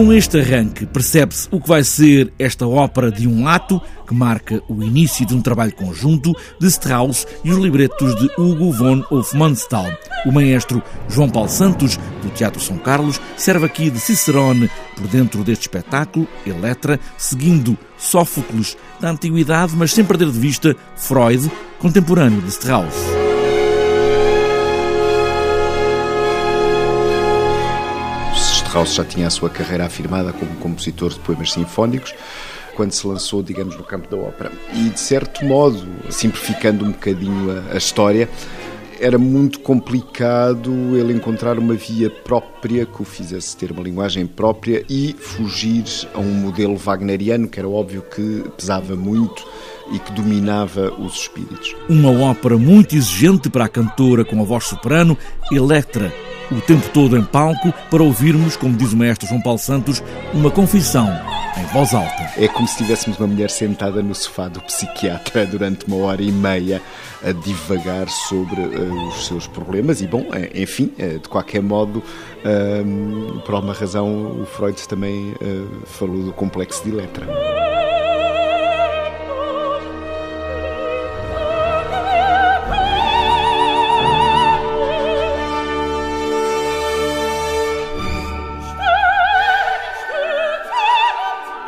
Com este arranque, percebe-se o que vai ser esta ópera de um ato que marca o início de um trabalho conjunto de Strauss e os libretos de Hugo von Hofmannsthal. O maestro João Paulo Santos, do Teatro São Carlos, serve aqui de Cicerone por dentro deste espetáculo, Eletra, seguindo Sófocles da antiguidade, mas sem perder de vista Freud, contemporâneo de Strauss. Strauss já tinha a sua carreira afirmada como compositor de poemas sinfónicos quando se lançou, digamos, no campo da ópera. E, de certo modo, simplificando um bocadinho a, a história, era muito complicado ele encontrar uma via própria que o fizesse ter uma linguagem própria e fugir a um modelo wagneriano que era óbvio que pesava muito e que dominava os espíritos. Uma ópera muito exigente para a cantora com a voz soprano, Electra, o tempo todo em palco para ouvirmos, como diz o maestro João Paulo Santos, uma confissão em voz alta. É como se tivéssemos uma mulher sentada no sofá do psiquiatra durante uma hora e meia a divagar sobre uh, os seus problemas e, bom, eh, enfim, uh, de qualquer modo, uh, por alguma razão, o Freud também falou do complexo de Electra.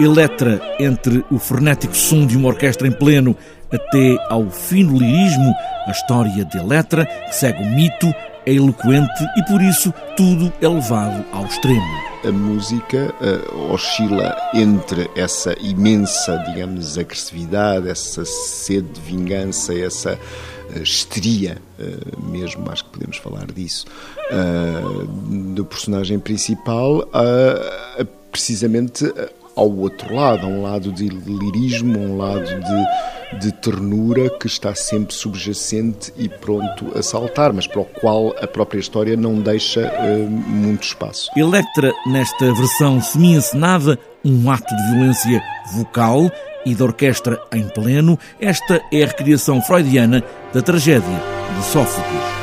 Eletra entre o frenético som de uma orquestra em pleno até ao fino lirismo, a história de Eletra, que segue o mito, é eloquente e por isso tudo é levado ao extremo. A música uh, oscila entre essa imensa, digamos, agressividade, essa sede de vingança, essa uh, histeria, uh, mesmo, acho que podemos falar disso, do personagem principal, precisamente ao outro lado, a um lado de lirismo, a um lado de, de ternura que está sempre subjacente e pronto a saltar, mas para o qual a própria história não deixa uh, muito espaço. Electra, nesta versão semi-encenada, um ato de violência vocal e da orquestra em pleno, esta é a recriação freudiana da tragédia de Sófocles.